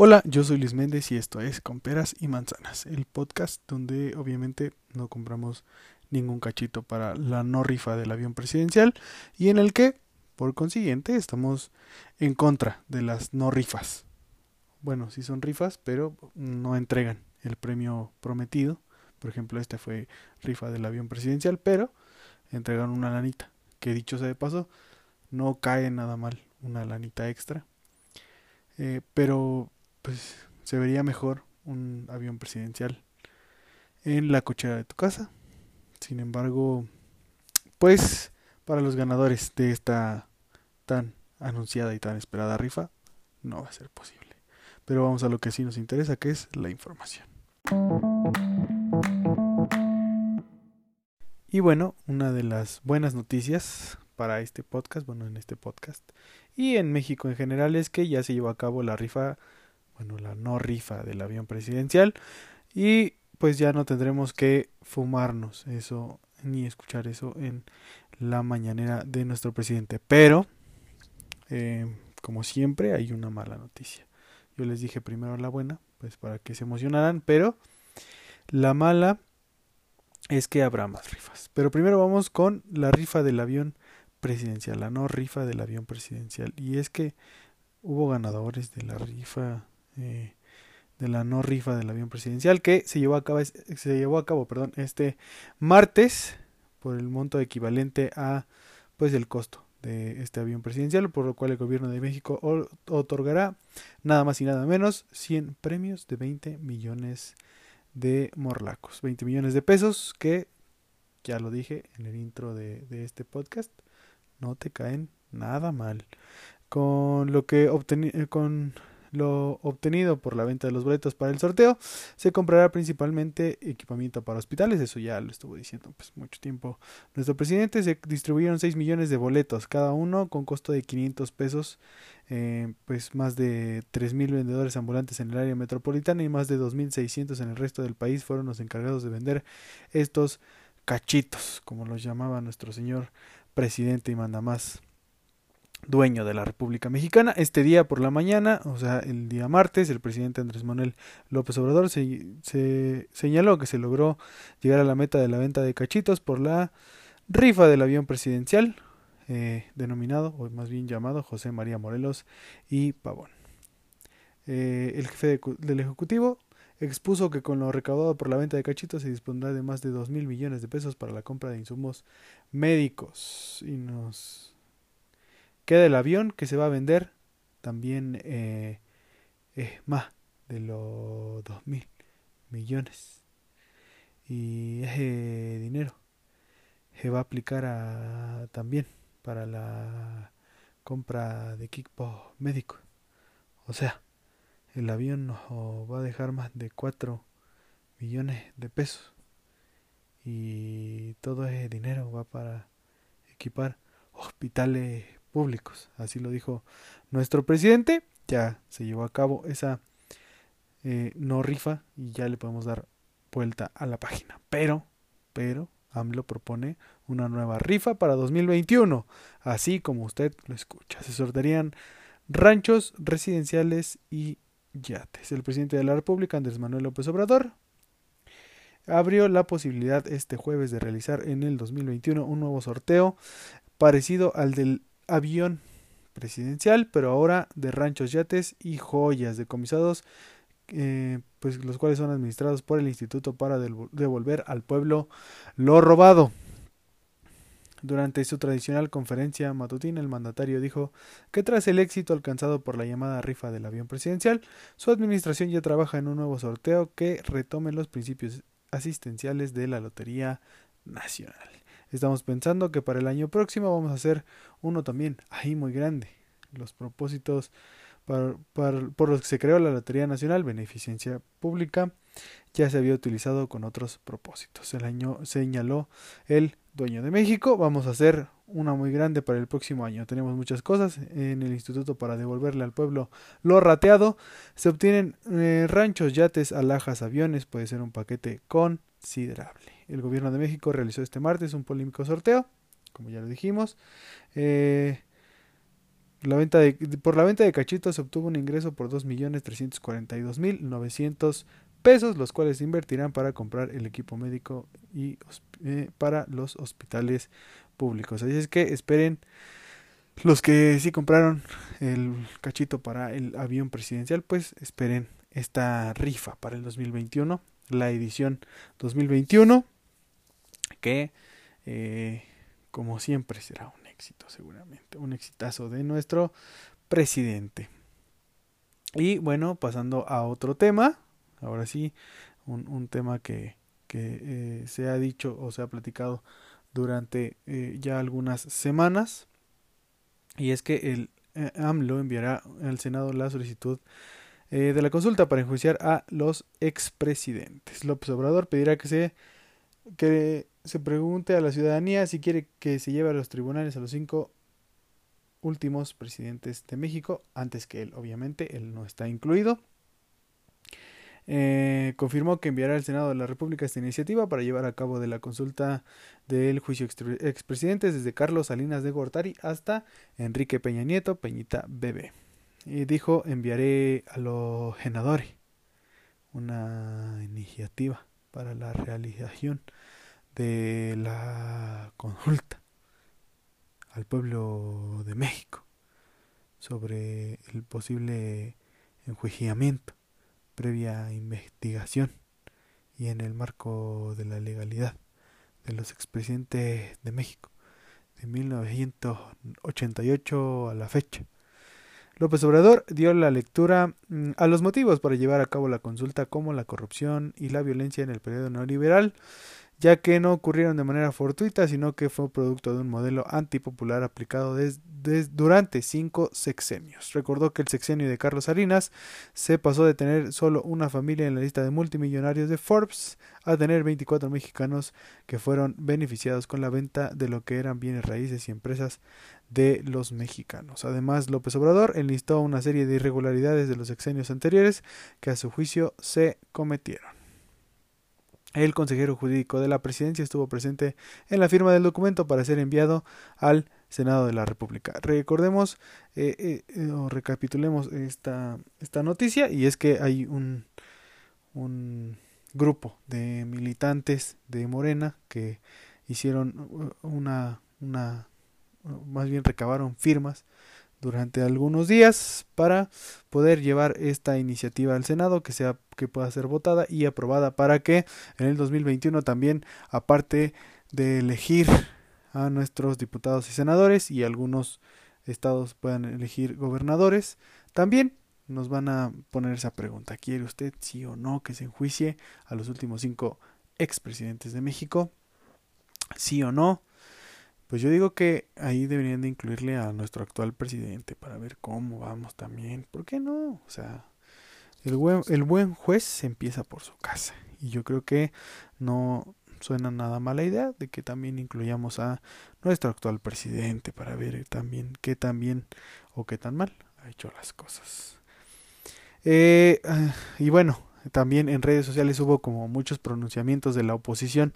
Hola, yo soy Luis Méndez y esto es Con Peras y Manzanas, el podcast donde obviamente no compramos ningún cachito para la no rifa del avión presidencial y en el que, por consiguiente, estamos en contra de las no rifas. Bueno, sí son rifas, pero no entregan el premio prometido. Por ejemplo, este fue rifa del avión presidencial, pero entregan una lanita, que dicho sea de paso, no cae nada mal una lanita extra. Eh, pero pues se vería mejor un avión presidencial en la cochera de tu casa. Sin embargo, pues para los ganadores de esta tan anunciada y tan esperada rifa, no va a ser posible. Pero vamos a lo que sí nos interesa, que es la información. Y bueno, una de las buenas noticias para este podcast, bueno, en este podcast, y en México en general es que ya se llevó a cabo la rifa bueno, la no rifa del avión presidencial y pues ya no tendremos que fumarnos eso ni escuchar eso en la mañanera de nuestro presidente. Pero, eh, como siempre, hay una mala noticia. Yo les dije primero la buena, pues para que se emocionaran, pero la mala es que habrá más rifas. Pero primero vamos con la rifa del avión presidencial, la no rifa del avión presidencial. Y es que hubo ganadores de la rifa eh, de la no rifa del avión presidencial que se llevó a cabo, se llevó a cabo perdón, este martes por el monto equivalente a pues el costo de este avión presidencial, por lo cual el gobierno de México otorgará nada más y nada menos 100 premios de 20 millones de morlacos, 20 millones de pesos que, ya lo dije en el intro de, de este podcast, no te caen nada mal. Con lo que obtení, con lo obtenido por la venta de los boletos para el sorteo se comprará principalmente equipamiento para hospitales, eso ya lo estuvo diciendo pues mucho tiempo nuestro presidente. Se distribuyeron 6 millones de boletos, cada uno con costo de 500 pesos, eh, pues más de 3 mil vendedores ambulantes en el área metropolitana y más de 2.600 en el resto del país fueron los encargados de vender estos cachitos, como los llamaba nuestro señor presidente y manda más dueño de la República Mexicana. Este día por la mañana, o sea, el día martes, el presidente Andrés Manuel López Obrador se, señaló que se logró llegar a la meta de la venta de cachitos por la rifa del avión presidencial, eh, denominado, o más bien llamado, José María Morelos y Pavón. Eh, el jefe del Ejecutivo expuso que con lo recaudado por la venta de cachitos se dispondrá de más de dos mil millones de pesos para la compra de insumos médicos. Y nos Queda el avión que se va a vender también eh, más de los dos mil millones. Y ese dinero se va a aplicar también para la compra de equipos médicos. O sea, el avión nos va a dejar más de 4 millones de pesos. Y todo ese dinero va para equipar hospitales públicos. Así lo dijo nuestro presidente. Ya se llevó a cabo esa eh, no rifa y ya le podemos dar vuelta a la página. Pero, pero, AMLO propone una nueva rifa para 2021. Así como usted lo escucha. Se sortearían ranchos residenciales y yates. El presidente de la República, Andrés Manuel López Obrador, abrió la posibilidad este jueves de realizar en el 2021 un nuevo sorteo parecido al del avión presidencial, pero ahora de ranchos, yates y joyas decomisados, eh, pues los cuales son administrados por el Instituto para devolver al pueblo lo robado. Durante su tradicional conferencia matutina, el mandatario dijo que tras el éxito alcanzado por la llamada rifa del avión presidencial, su administración ya trabaja en un nuevo sorteo que retome los principios asistenciales de la Lotería Nacional. Estamos pensando que para el año próximo vamos a hacer uno también ahí muy grande. Los propósitos por los que se creó la Lotería Nacional, beneficencia pública, ya se había utilizado con otros propósitos. El año señaló el dueño de México. Vamos a hacer una muy grande para el próximo año. Tenemos muchas cosas en el instituto para devolverle al pueblo lo rateado. Se obtienen eh, ranchos, yates, alhajas, aviones. Puede ser un paquete considerable el gobierno de México realizó este martes un polémico sorteo, como ya lo dijimos. Eh, La venta de, por la venta de cachitos se obtuvo un ingreso por 2.342.900 pesos, los cuales se invertirán para comprar el equipo médico y eh, para los hospitales públicos. Así es que esperen los que sí compraron el cachito para el avión presidencial, pues esperen esta rifa para el 2021, la edición 2021, que eh, como siempre será un éxito seguramente, un exitazo de nuestro presidente. Y bueno, pasando a otro tema, ahora sí, un, tema que, que eh, se ha dicho o se ha platicado durante eh, ya algunas semanas, y es que el AMLO enviará al Senado la solicitud de la consulta para enjuiciar a los expresidentes. López Obrador pedirá que se, que se pregunte a la ciudadanía si quiere que se lleve a los tribunales a los cinco últimos presidentes de México, antes que él, obviamente, él no está incluido. Eh, confirmó que enviará al Senado de la República esta iniciativa para llevar a cabo de la consulta del juicio expresidentes desde Carlos Salinas de Gortari hasta Enrique Peña Nieto, Peñita Bebé y dijo enviaré a los senadores una iniciativa para la realización de la consulta al pueblo de México sobre el posible enjuiciamiento previa investigación y en el marco de la legalidad de los expresidentes de México de 1988 a la fecha. López Obrador dio la lectura mm, a los motivos para llevar a cabo la consulta como la corrupción y la violencia en el periodo neoliberal, ya que no ocurrieron de manera fortuita, sino que fue producto de un modelo antipopular aplicado durante cinco sexenios. Recordó que el sexenio de Carlos Salinas se pasó de tener solo una familia en la lista de multimillonarios de Forbes a tener 24 mexicanos que fueron beneficiados con la venta de lo que eran bienes raíces y empresas de los mexicanos. Además, López Obrador enlistó una serie de irregularidades de los sexenios anteriores que a su juicio se cometieron. El consejero jurídico de la presidencia estuvo presente en la firma del documento para ser enviado al Senado de la República. Recordemos eh, eh, eh, o recapitulemos esta, esta noticia y es que hay un, un grupo de militantes de Morena que hicieron una, una más bien recabaron firmas durante algunos días para poder llevar esta iniciativa al Senado que sea que pueda ser votada y aprobada para que en el 2021 también aparte de elegir a nuestros diputados y senadores y algunos estados puedan elegir gobernadores también nos van a poner esa pregunta. Quiere usted sí o no que se enjuicie a los últimos cinco expresidentes de México sí o no pues yo digo que ahí deberían de incluirle a nuestro actual presidente para ver cómo vamos también. ¿Por qué no? O sea, el buen, el buen juez se empieza por su casa. Y yo creo que no suena nada mala idea de que también incluyamos a nuestro actual presidente para ver también qué tan bien o qué tan mal ha hecho las cosas. Eh, ah, y bueno, también en redes sociales hubo como muchos pronunciamientos de la oposición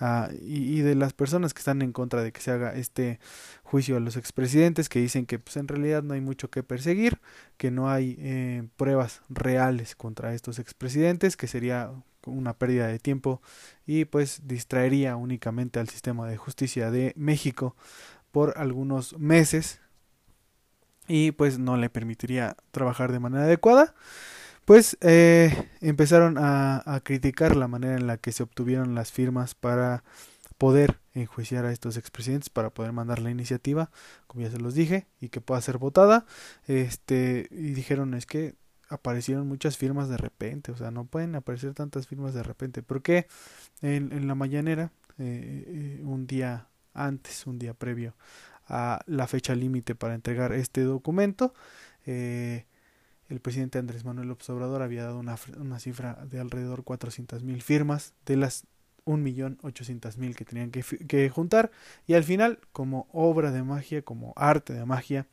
uh, y, y, de las personas que están en contra de que se haga este juicio a los expresidentes que dicen que pues en realidad no hay mucho que perseguir que no hay eh, pruebas reales contra estos expresidentes que sería una pérdida de tiempo y pues distraería únicamente al sistema de justicia de México por algunos meses y pues no le permitiría trabajar de manera adecuada pues eh, empezaron a, criticar la manera en la que se obtuvieron las firmas para poder enjuiciar a estos expresidentes para poder mandar la iniciativa, como ya se los dije, y que pueda ser votada. Este, y dijeron es que aparecieron muchas firmas de repente, o sea, no pueden aparecer tantas firmas de repente, porque en, en la mañanera, eh, eh, un día antes, un día previo a la fecha límite para entregar este documento, eh, el presidente Andrés Manuel López Obrador había dado una, una cifra de alrededor de mil firmas de las 1.800.000 que tenían que, que, juntar y al final como obra de magia, como arte de magia,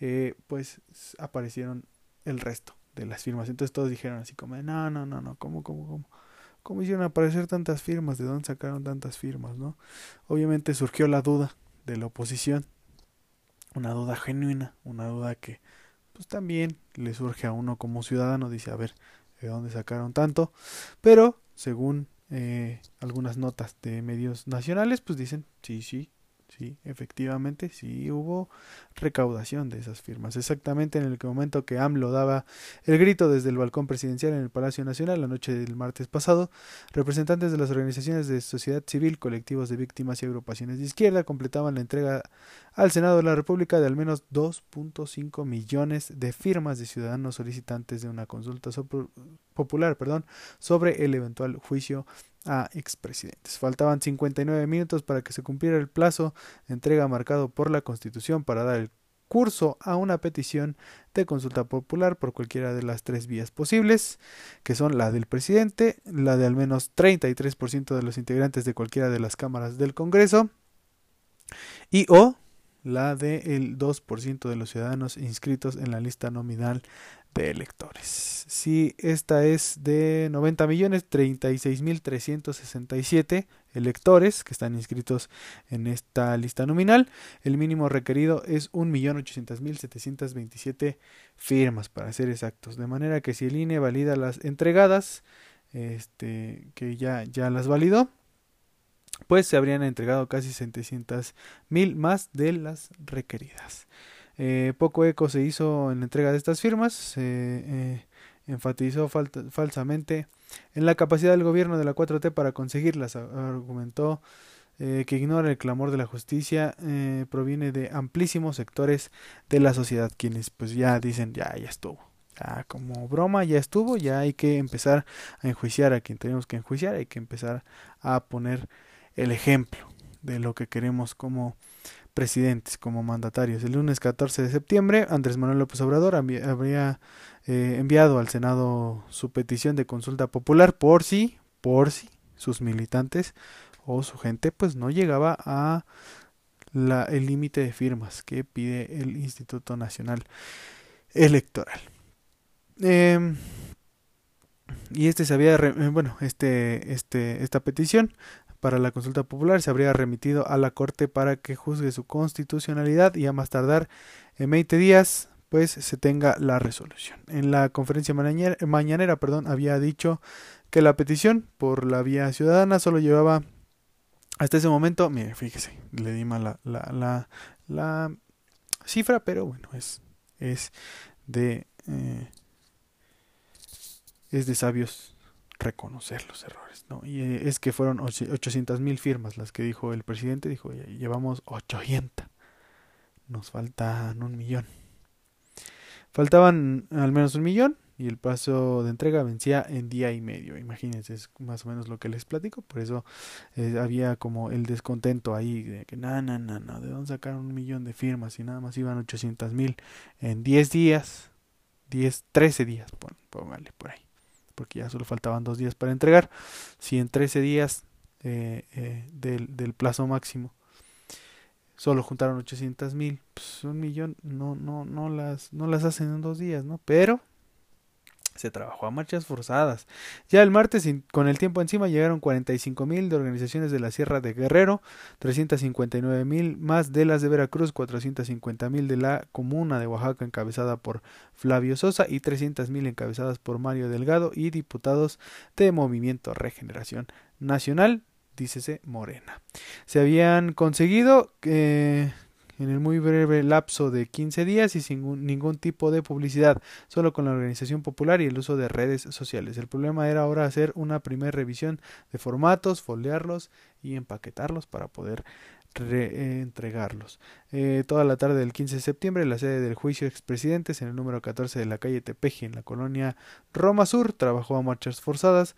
eh, pues aparecieron el resto de las firmas. Entonces todos dijeron así como, no, no, no, no, ¿cómo, cómo, cómo? ¿Cómo hicieron aparecer tantas firmas? ¿De dónde sacaron tantas firmas? ¿no? Obviamente surgió la duda de la oposición una duda genuina, una duda que pues también le surge a uno como ciudadano, dice, a ver, ¿de dónde sacaron tanto? Pero según eh, algunas notas de medios nacionales, pues dicen, sí, sí, Sí, efectivamente, sí hubo recaudación de esas firmas. Exactamente en el momento que AMLO daba el grito desde el balcón presidencial en el Palacio Nacional la noche del martes pasado, representantes de las organizaciones de sociedad civil, colectivos de víctimas y agrupaciones de izquierda completaban la entrega al Senado de la República de al menos 2.5 millones de firmas de ciudadanos solicitantes de una consulta popular perdón, sobre el eventual juicio a expresidentes. Faltaban 59 minutos para que se cumpliera el plazo de entrega marcado por la Constitución para dar el curso a una petición de consulta popular por cualquiera de las tres vías posibles, que son la del presidente, la de al menos 33% de los integrantes de cualquiera de las cámaras del Congreso y o la del 2% de los ciudadanos inscritos en la lista nominal de electores. Si esta es de 90 millones 36 mil 367 electores que están inscritos en esta lista nominal, el mínimo requerido es 1.800.727 firmas para ser exactos. De manera que si el INE valida las entregadas, este, que ya, ya las validó, pues se habrían entregado casi 700 mil más de las requeridas. Eh, poco eco se hizo en la entrega de estas firmas, se eh, enfatizó falsamente en la capacidad del gobierno de la 4T para conseguirlas, argumentó eh, que ignora el clamor de la justicia proviene de amplísimos sectores de la sociedad, quienes pues ya dicen ya, ya estuvo. Ya como broma ya estuvo, ya hay que empezar a enjuiciar a quien tenemos que enjuiciar, hay que empezar a poner el ejemplo de lo que queremos como presidentes como mandatarios. El lunes 14 de septiembre, Andrés Manuel López Obrador habría eh, enviado al Senado su petición de consulta popular por si, por si sus militantes o su gente pues no llegaba a la, el límite de firmas que pide el Instituto Nacional Electoral. Em, y este se había, eh, bueno, este, este, esta petición para la consulta popular se habría remitido a la Corte para que juzgue su constitucionalidad y a más tardar en 20 días pues se tenga la resolución. En la conferencia mañanera, perdón, había dicho que la petición por la vía ciudadana solo llevaba hasta ese momento, mire, fíjese, le di mal la, la, la, la cifra, pero bueno, es, es de eh, es de sabios reconocer los errores, ¿no? Y eh, es que fueron 800 mil firmas las que dijo el presidente, dijo, llevamos 800, nos faltan un millón. Faltaban al menos un millón y el plazo de entrega vencía en día y medio. Imagínense, es más o menos lo que les platico. Por eso eh, había como el descontento ahí de que, no, no, no, no, ¿de dónde sacaron un millón de firmas? Y nada más iban 800 mil en 10 días, 10, 13 días, póngale por ahí porque ya solo faltaban dos días para entregar. Si en 13 días eh, eh, del, plazo máximo solo juntaron 800 mil, pues un millón no, no, no, las, no las hacen en dos días, ¿no? Pero se trabajó a marchas forzadas. Ya el martes, con el tiempo encima, llegaron 45 mil de organizaciones de la Sierra de Guerrero, 359 mil más de las de Veracruz, 450 mil de la Comuna de Oaxaca encabezada por Flavio Sosa y 300 mil encabezadas por Mario Delgado y diputados de Movimiento Regeneración Nacional, dícese Morena. Se habían conseguido eh, en el muy breve lapso de 15 días y sin ningún tipo de publicidad, solo con la organización popular y el uso de redes sociales. El problema era ahora hacer una primera revisión de formatos, foldearlos y empaquetarlos para poder reentregarlos. Eh, toda la tarde del 15 de septiembre, la sede del juicio de expresidentes en el número 14 de la calle Tepeji, en la colonia Roma Sur, trabajó a marchas forzadas.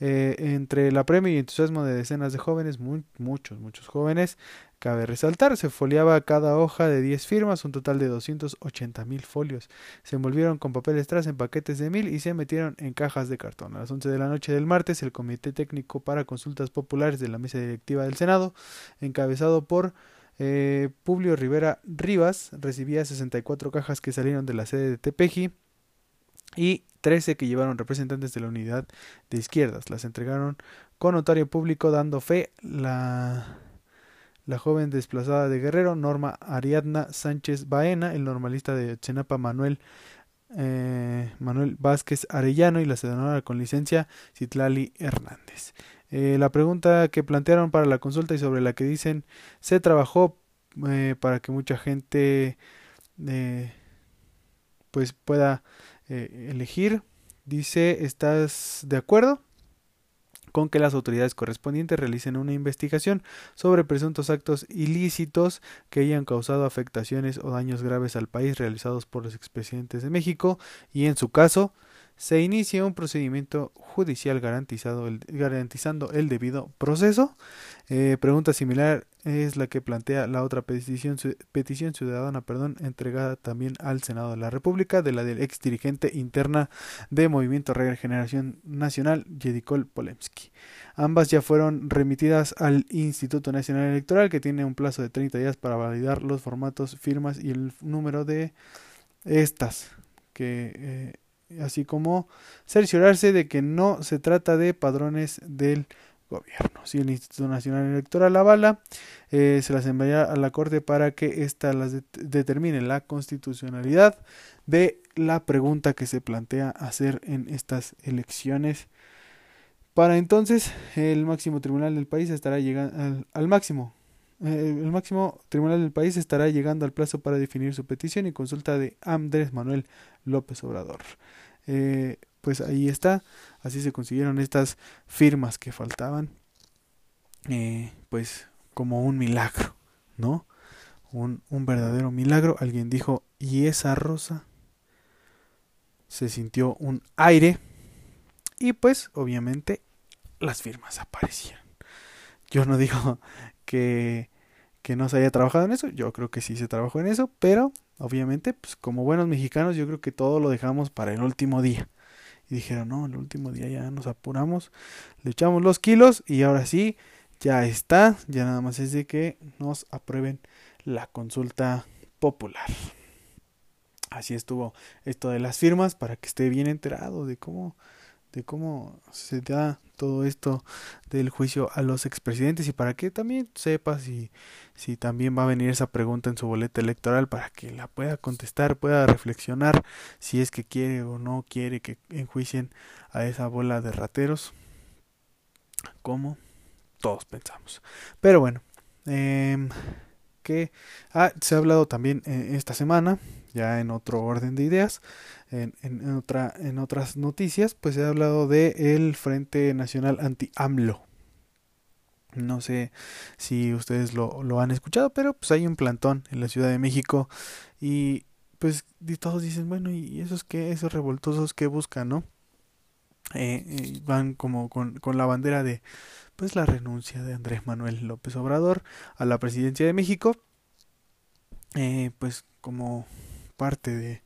Eh, entre la premio y entusiasmo de decenas de jóvenes, muchos, muchos jóvenes, Cabe resaltar, se foliaba cada hoja de 10 firmas, un total de 280 mil folios. Se envolvieron con papel strass en paquetes de mil y se metieron en cajas de cartón. A las 11 de la noche del martes, el Comité Técnico para Consultas Populares de la Mesa Directiva del Senado, encabezado por eh, Publio Rivera Rivas, recibía 64 cajas que salieron de la sede de Tepeji y 13 que llevaron representantes de la unidad de izquierdas. Las entregaron con notario público dando fe la la joven desplazada de Guerrero, Norma Ariadna Sánchez Baena, el normalista de Chenapa Manuel eh, Manuel Vázquez Arellano y la senadora con licencia Citlali Hernández. Eh, la pregunta que plantearon para la consulta y sobre la que dicen se trabajó eh, para que mucha gente pues pueda elegir. Dice, ¿estás de acuerdo? con que las autoridades correspondientes realicen una investigación sobre presuntos actos ilícitos que hayan causado afectaciones o daños graves al país realizados por los expresidentes de México y en su caso se inicia un procedimiento judicial garantizado garantizando el debido proceso. Eh, pregunta similar es la que plantea la otra petición, petición ciudadana perdón, entregada también al Senado de la República de la del ex dirigente interna de Movimiento Regeneración Nacional, Yedikol Polemski. Ambas ya fueron remitidas al Instituto Nacional Electoral que tiene un plazo de 30 días para validar los formatos, firmas y el número de estas que eh, así como cerciorarse de que no se trata de padrones del gobierno. Si el Instituto Nacional Electoral avala, eh, se las enviará a la Corte para que ésta las determine la constitucionalidad de la pregunta que se plantea hacer en estas elecciones. Para entonces, el máximo tribunal del país estará llegando al máximo eh, el máximo tribunal del país estará llegando al plazo para definir su petición y consulta de Andrés Manuel López Obrador. Eh, pues ahí está, así se consiguieron estas firmas que faltaban, eh, pues como un milagro, ¿no? Un, un verdadero milagro. Alguien dijo, ¿y esa rosa? Se sintió un aire y pues obviamente las firmas aparecían. Yo no digo que, que no se haya trabajado en eso, yo creo que sí se trabajó en eso, pero obviamente, pues como buenos mexicanos, yo creo que todo lo dejamos para el último día. Y dijeron, no, el último día ya nos apuramos, le echamos los kilos y ahora sí, ya está, ya nada más es de que nos aprueben la consulta popular. Así estuvo esto de las firmas para que esté bien enterado de cómo de cómo se da todo esto del juicio a los expresidentes y para que también sepa si, si también va a venir esa pregunta en su boleta electoral para que la pueda contestar, pueda reflexionar si es que quiere o no quiere que enjuicien a esa bola de rateros como todos pensamos. Pero bueno, eh, que ah, se ha hablado también eh, esta semana, ya en otro orden de ideas, en, en, otra, en otras noticias, pues ha hablado de el Frente Nacional Anti-AMLO. No sé si ustedes lo, lo, han escuchado, pero pues hay un plantón en la Ciudad de México y pues todos dicen, bueno, ¿y esos qué? Esos revoltosos que buscan, ¿no? Eh, eh, van como con, con la bandera de pues la renuncia de Andrés Manuel López Obrador a la presidencia de México, eh, pues como parte de,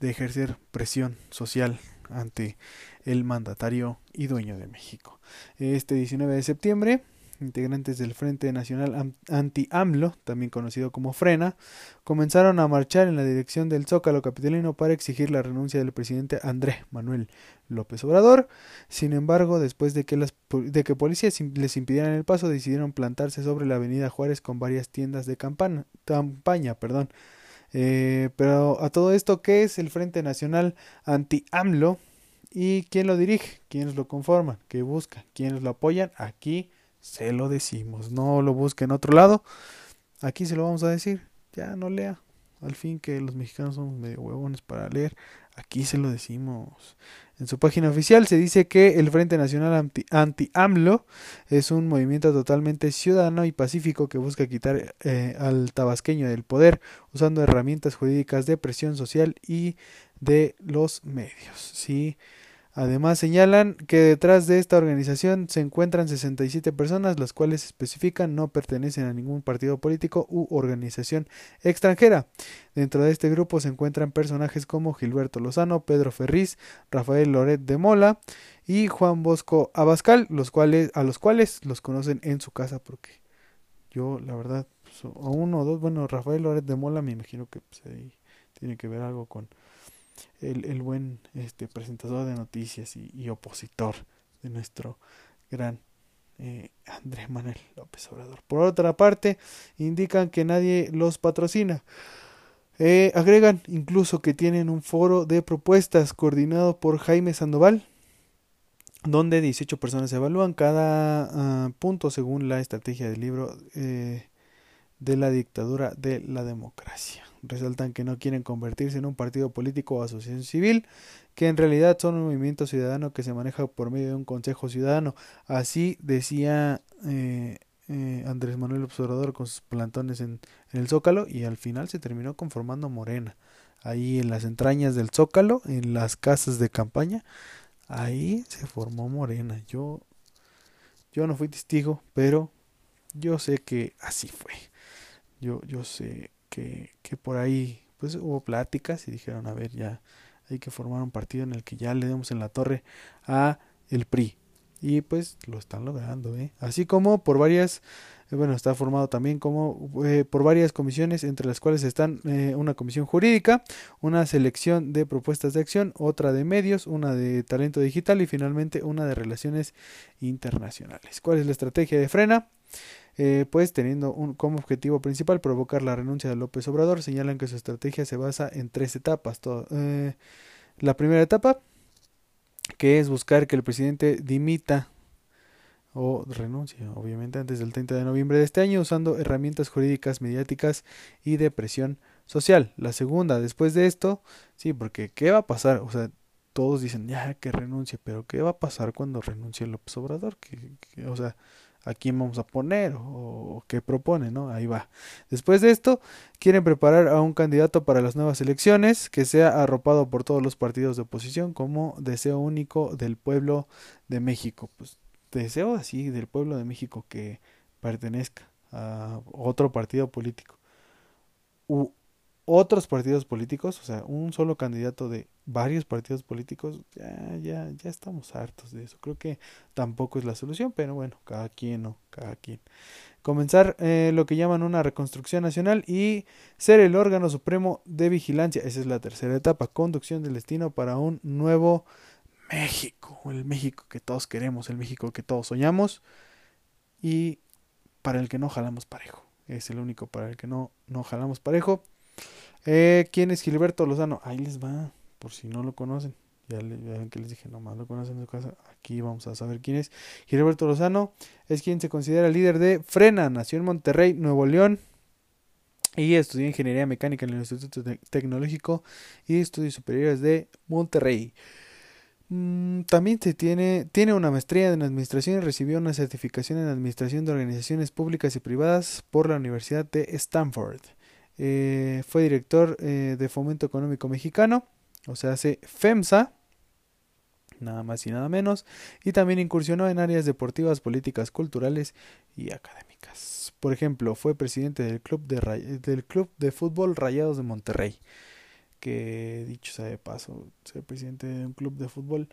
ejercer presión social ante el mandatario y dueño de México. Este 19 de septiembre integrantes del Frente Nacional Anti-AMLO, también conocido como Frena, comenzaron a marchar en la dirección del Zócalo Capitalino para exigir la renuncia del presidente Andrés Manuel López Obrador. Sin embargo, después de que, las, de que policías les impidieran el paso, decidieron plantarse sobre la avenida Juárez con varias tiendas de campaña perdón. Eh, pero a todo esto, ¿qué es el Frente Nacional Anti-AMLO? ¿Y quién lo dirige? ¿Quiénes lo conforman? ¿Qué busca? ¿Quiénes lo apoyan? Aquí se lo decimos. No lo busque en otro lado. Aquí se lo vamos a decir. Ya no lea. Al fin que los mexicanos somos medio huevones para leer. Aquí se lo decimos. En su página oficial se dice que el Frente Nacional Anti-AMLO es un movimiento totalmente ciudadano y pacífico que busca quitar eh, al tabasqueño del poder usando herramientas jurídicas de presión social y de los medios. Sí, Además señalan que detrás de esta organización se encuentran 67 personas, las cuales especifican no pertenecen a ningún partido político u organización extranjera. Dentro de este grupo se encuentran personajes como Gilberto Lozano, Pedro Ferriz, Rafael Loret de Mola y Juan Bosco Abascal, los cuales, a los cuales los conocen en su casa porque yo la verdad pues, a uno o dos, bueno, Rafael Loret de Mola me imagino que pues, tiene que ver algo con el, el buen este, presentador de noticias y, opositor de nuestro gran eh, Andrés Manuel López Obrador. Por otra parte, indican que nadie los patrocina. Eh, agregan incluso que tienen un foro de propuestas coordinado por Jaime Sandoval, donde 18 personas evalúan cada ah, punto según la estrategia del libro eh, de la dictadura de la democracia. Resaltan que no quieren convertirse en un partido político o asociación civil, que en realidad son un movimiento ciudadano que se maneja por medio de un consejo ciudadano. Así decía eh, eh, Andrés Manuel Observador con sus plantones en, en, el Zócalo y al final se terminó conformando Morena. Ahí en las entrañas del Zócalo, en las casas de campaña, ahí se formó Morena. Yo, yo no fui testigo, pero yo sé que así fue. Yo, yo sé que, que por ahí pues hubo pláticas y dijeron, a ver, ya hay que formar un partido en el que ya le demos en la torre a el PRI. Y pues lo están logrando, ¿eh? Así como por varias, eh, bueno, está formado también como eh, por varias comisiones, entre las cuales están eh, una comisión jurídica, una selección de propuestas de acción, otra de medios, una de talento digital y finalmente una de relaciones internacionales. ¿Cuál es la estrategia de Frena? Eh, pues teniendo un, como objetivo principal provocar la renuncia de López Obrador, señalan que su estrategia se basa en tres etapas. Eh, la primera etapa, que es buscar que el presidente dimita o renuncie, obviamente, antes del 30 de noviembre de este año, usando herramientas jurídicas, mediáticas y de presión social. La segunda, después de esto, sí, porque ¿qué va a pasar? O sea, todos dicen, ya que renuncie, pero ¿qué va a pasar cuando renuncie López Obrador? que, o sea, a quién vamos a poner o, qué propone, ¿no? Ahí va. Después de esto, quieren preparar a un candidato para las nuevas elecciones que sea arropado por todos los partidos de oposición como deseo único del pueblo de México. Pues deseo así del pueblo de México que pertenezca a otro partido político otros partidos políticos, o sea, un solo candidato de varios partidos políticos, ya, ya, ya estamos hartos de eso. Creo que tampoco es la solución, pero bueno, cada quien, ¿no? Cada quien. Comenzar eh, lo que llaman una reconstrucción nacional y ser el órgano supremo de vigilancia. Esa es la tercera etapa, conducción del destino para un nuevo México, el México que todos queremos, el México que todos soñamos y para el que no jalamos parejo. Es el único para el que no, no jalamos parejo. Eh, ¿Quién es Gilberto Lozano? Ahí les va, por si no lo conocen. Ya, ven que les dije, nomás lo conocen en su casa. Aquí vamos a saber quién es. Gilberto Lozano es quien se considera líder de Frena. Nació en Monterrey, Nuevo León. Y estudió ingeniería mecánica en el Instituto Tecnológico y Estudios Superiores de Monterrey. Mm, también se tiene, tiene una maestría en administración y recibió una certificación en administración de organizaciones públicas y privadas por la Universidad de Stanford. Eh, fue director eh, de Fomento Económico Mexicano, o sea, hace FEMSA, nada más y nada menos, y también incursionó en áreas deportivas, políticas, culturales y académicas. Por ejemplo, fue presidente del club de, del club de fútbol Rayados de Monterrey, que dicho sea de paso, ser presidente de un club de fútbol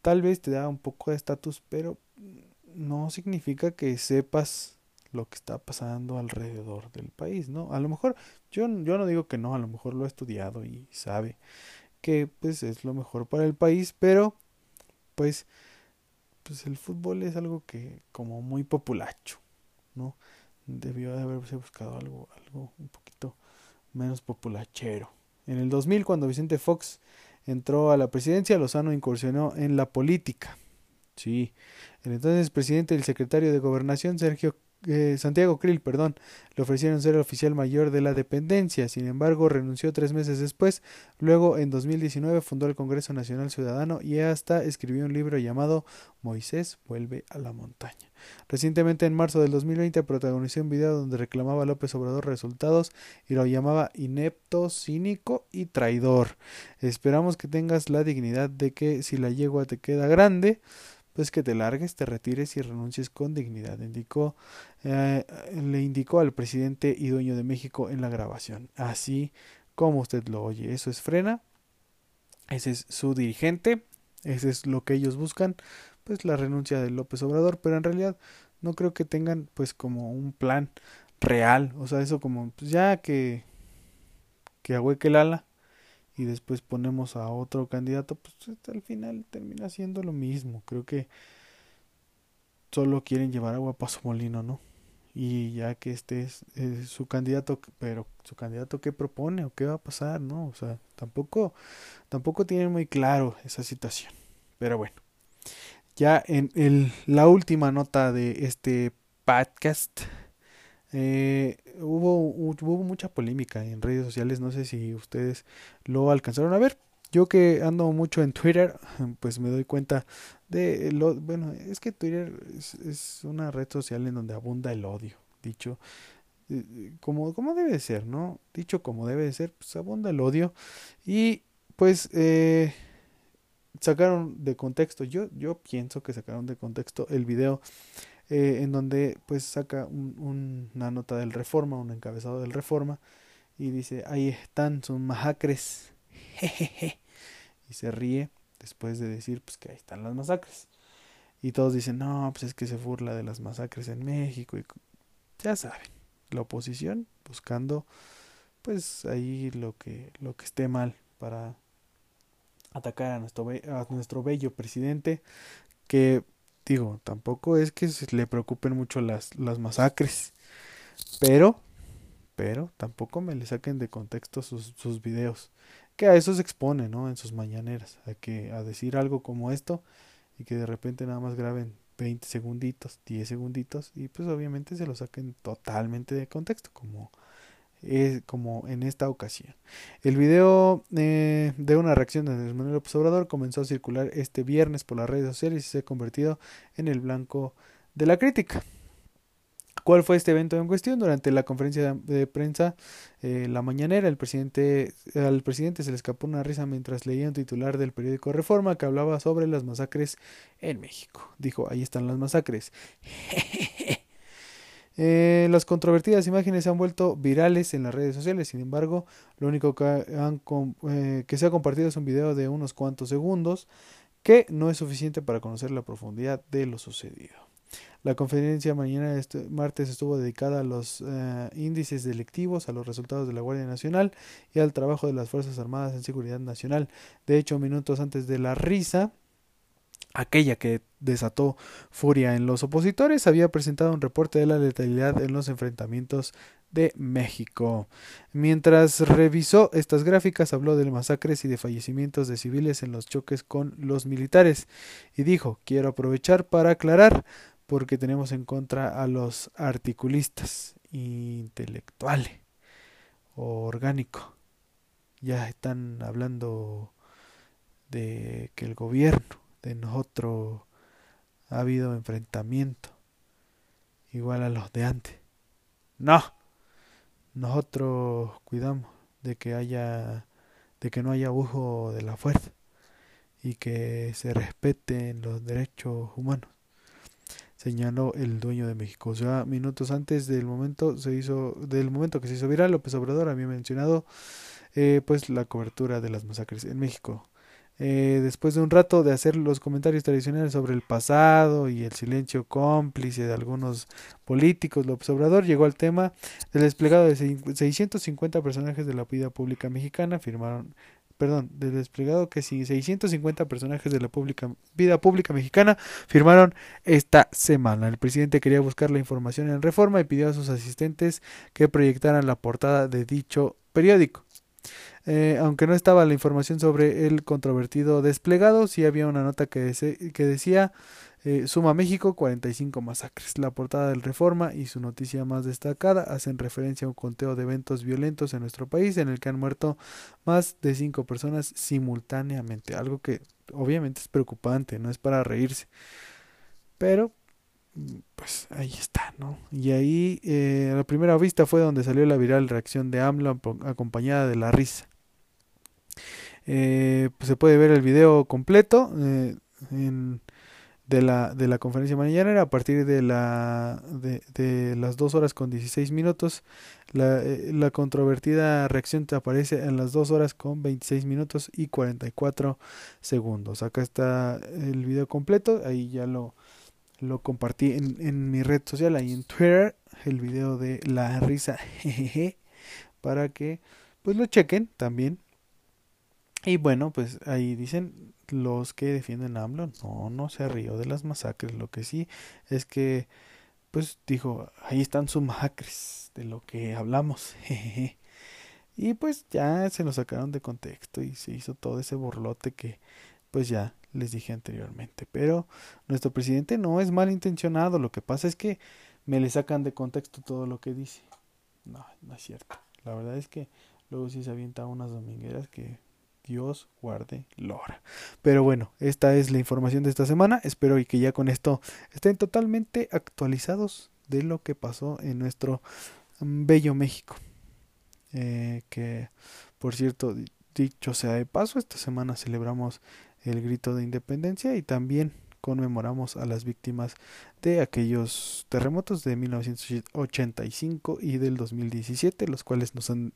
tal vez te da un poco de estatus, pero no significa que sepas lo que está pasando alrededor del país, ¿no? A lo mejor, yo, yo no digo que no, a lo mejor lo ha estudiado y sabe que pues es lo mejor para el país, pero pues, pues el fútbol es algo que como muy populacho, ¿no? Debió de haberse buscado algo, algo un poquito menos populachero. En el 2000, cuando Vicente Fox entró a la presidencia, Lozano incursionó en la política. Sí, el entonces presidente y el secretario de Gobernación, Sergio eh, Santiago Krill, perdón, le ofrecieron ser el oficial mayor de la dependencia, sin embargo renunció tres meses después, luego en 2019 fundó el Congreso Nacional Ciudadano y hasta escribió un libro llamado Moisés vuelve a la montaña. Recientemente en marzo del 2020 protagonizó un video donde reclamaba a López Obrador resultados y lo llamaba inepto, cínico y traidor. Esperamos que tengas la dignidad de que si la yegua te queda grande, pues que te largues, te retires y renuncies con dignidad, indicó, eh, le indicó al presidente y dueño de México en la grabación. Así como usted lo oye, eso es frena, ese es su dirigente, ese es lo que ellos buscan, pues la renuncia de López Obrador, pero en realidad no creo que tengan pues como un plan real, o sea, eso como pues ya que que ahueque el ala y después ponemos a otro candidato, pues al final termina siendo lo mismo. Creo que, solo quieren llevar agua a su molino, ¿no? Y ya que este es, su candidato, pero su candidato qué propone o qué va a pasar, ¿no? O sea, tampoco, tampoco tienen muy claro esa situación. Pero bueno, ya en el, la última nota de este podcast, eh, hubo, hubo mucha polémica en redes sociales, no sé si ustedes lo alcanzaron a ver. Yo que ando mucho en Twitter, pues me doy cuenta de lo, bueno, es que Twitter es, una red social en donde abunda el odio, dicho eh, como, como debe ser, ¿no? Dicho como debe de ser, pues abunda el odio y pues eh, sacaron de contexto, yo, yo pienso que sacaron de contexto el video eh, en donde pues saca un, una nota del Reforma, un encabezado del Reforma y dice, ahí están sus masacres, jejeje, y se ríe después de decir pues que ahí están las masacres. Y todos dicen, no, pues es que se burla de las masacres en México y ya saben, la oposición buscando pues ahí lo que lo que esté mal para atacar a nuestro a nuestro bello presidente que digo, tampoco es que se le preocupen mucho las las masacres, pero pero tampoco me le saquen de contexto sus, sus videos que a eso se expone, ¿no? En sus mañaneras, a que a decir algo como esto y que de repente nada más graben 20 segunditos, 10 segunditos y pues obviamente se lo saquen totalmente de contexto como como en esta ocasión. El video eh, de una reacción de Andrés Manuel Obrador comenzó a circular este viernes por las redes sociales y se ha convertido en el blanco de la crítica. ¿Cuál fue este evento en cuestión? Durante la conferencia de prensa, eh, la mañanera, el presidente, al presidente se le escapó una risa mientras leía un titular del periódico Reforma que hablaba sobre las masacres en México. Dijo, ahí están las masacres. Eh, las controvertidas imágenes se han vuelto virales en las redes sociales, sin embargo, lo único que, han, eh, que se ha compartido es un video de unos cuantos segundos que no es suficiente para conocer la profundidad de lo sucedido. La conferencia mañana este martes estuvo dedicada a los eh, índices delictivos, a los resultados de la Guardia Nacional y al trabajo de las Fuerzas Armadas en Seguridad Nacional. De hecho, minutos antes de la risa, aquella que desató furia en los opositores, había presentado un reporte de la letalidad en los enfrentamientos de México. Mientras revisó estas gráficas, habló de masacres y de fallecimientos de civiles en los choques con los militares y dijo, quiero aprovechar para aclarar porque tenemos en contra a los articulistas intelectuales o orgánico. Ya están hablando de que el gobierno de nosotros ha habido enfrentamiento igual a los de antes. No, nosotros cuidamos de que haya de que no haya abuso de la fuerza y que se respeten los derechos humanos señaló el dueño de México. O sea, minutos antes del momento se hizo, del momento que se hizo viral, López Obrador había mencionado eh, pues la cobertura de las masacres en México. Eh, después de un rato de hacer los comentarios tradicionales sobre el pasado y el silencio cómplice de algunos políticos, López Obrador llegó al tema del desplegado de 650 personajes de la vida pública mexicana, firmaron perdón, del desplegado que si 650 personajes de la vida pública mexicana firmaron esta semana. El presidente quería buscar la información en reforma y pidió a sus asistentes que proyectaran la portada de dicho periódico. Eh, aunque no estaba la información sobre el controvertido desplegado, sí había una nota que, decía eh, Suma México 45 masacres. La portada del Reforma y su noticia más destacada hacen referencia a un conteo de eventos violentos en nuestro país en el que han muerto más de 5 personas simultáneamente. Algo que obviamente es preocupante, no es para reírse. Pero pues ahí está, ¿no? Y ahí eh, a la primera vista fue donde salió la viral reacción de AMLO acompañada de la risa. Eh, pues se puede ver el video completo en de la, de la conferencia mañanera a partir de, la, de, de las 2 horas con 16 minutos. La, eh, la controvertida reacción te aparece en las 2 horas con 26 minutos y 44 segundos. Acá está el video completo, ahí ya lo, lo compartí en, en mi red social, ahí en Twitter, el video de la risa jejeje, para que pues lo chequen también. Y bueno, pues ahí dicen los que defienden a AMLO no, no se rió de las masacres. Lo que sí es que, pues dijo, ahí están sus masacres de lo que hablamos. y pues ya se lo sacaron de contexto y se hizo todo ese borlote que, pues ya les dije anteriormente. Pero nuestro presidente no es malintencionado. Lo que pasa es que me le sacan de contexto todo lo que dice. No, no es cierto. La verdad es que luego sí se avienta unas domingueras que Dios guarde Lora. Pero bueno, esta es la información de esta semana. Espero y que ya con esto estén totalmente actualizados de lo que pasó en nuestro mm, bello México. Eh, que, por cierto, dicho sea de paso, esta semana celebramos el grito de independencia y también conmemoramos a las víctimas de aquellos terremotos de 1985 y del 2017, los cuales nos han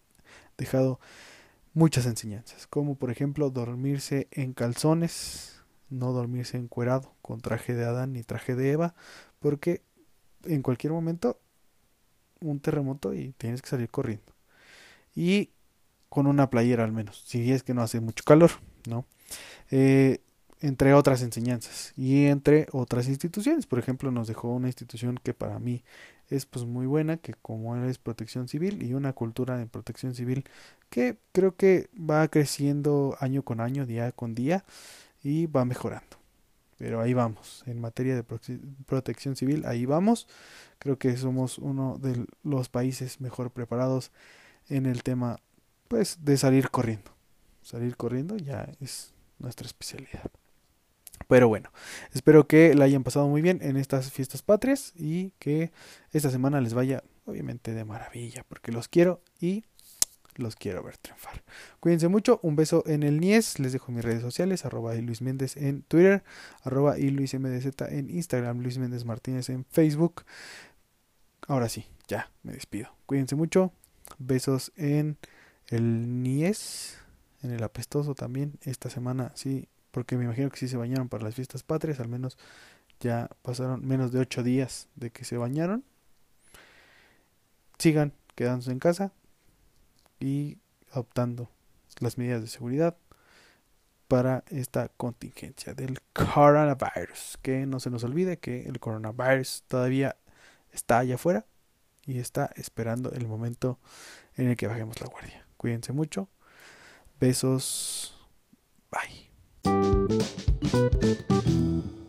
dejado muchas enseñanzas, como por ejemplo dormirse en calzones, no dormirse encuerado con traje de Adán ni traje de Eva, porque en cualquier momento un terremoto y tienes que salir corriendo. Y con una playera al menos, si es que no hace mucho calor, ¿no? Eh, entre otras enseñanzas y entre otras instituciones. Por ejemplo, nos dejó una institución que para mí es pues muy buena, que como es protección civil y una cultura de protección civil que creo que va creciendo año con año, día con día y va mejorando. Pero ahí vamos, en materia de protección civil, ahí vamos. Creo que somos uno de los países mejor preparados en el tema pues de salir corriendo. Salir corriendo ya es nuestra especialidad. Pero bueno, espero que la hayan pasado muy bien en estas fiestas patrias y que esta semana les vaya obviamente de maravilla, porque los quiero y los quiero ver triunfar. Cuídense mucho, un beso en el Nies, les dejo mis redes sociales, arroba y Luis Méndez en Twitter, arroba y Luis en Instagram, Luis Méndez Martínez en Facebook. Ahora sí, ya, me despido. Cuídense mucho, besos en el Nies, en el apestoso también, esta semana sí porque me imagino que si se bañaron para las fiestas patrias, al menos ya pasaron menos de ocho días de que se bañaron. Sigan quedándose en casa y adoptando las medidas de seguridad para esta contingencia del coronavirus. Que no se nos olvide que el coronavirus todavía está allá afuera y está esperando el momento en el que bajemos la guardia. Cuídense mucho. Besos. Bye. Thank you.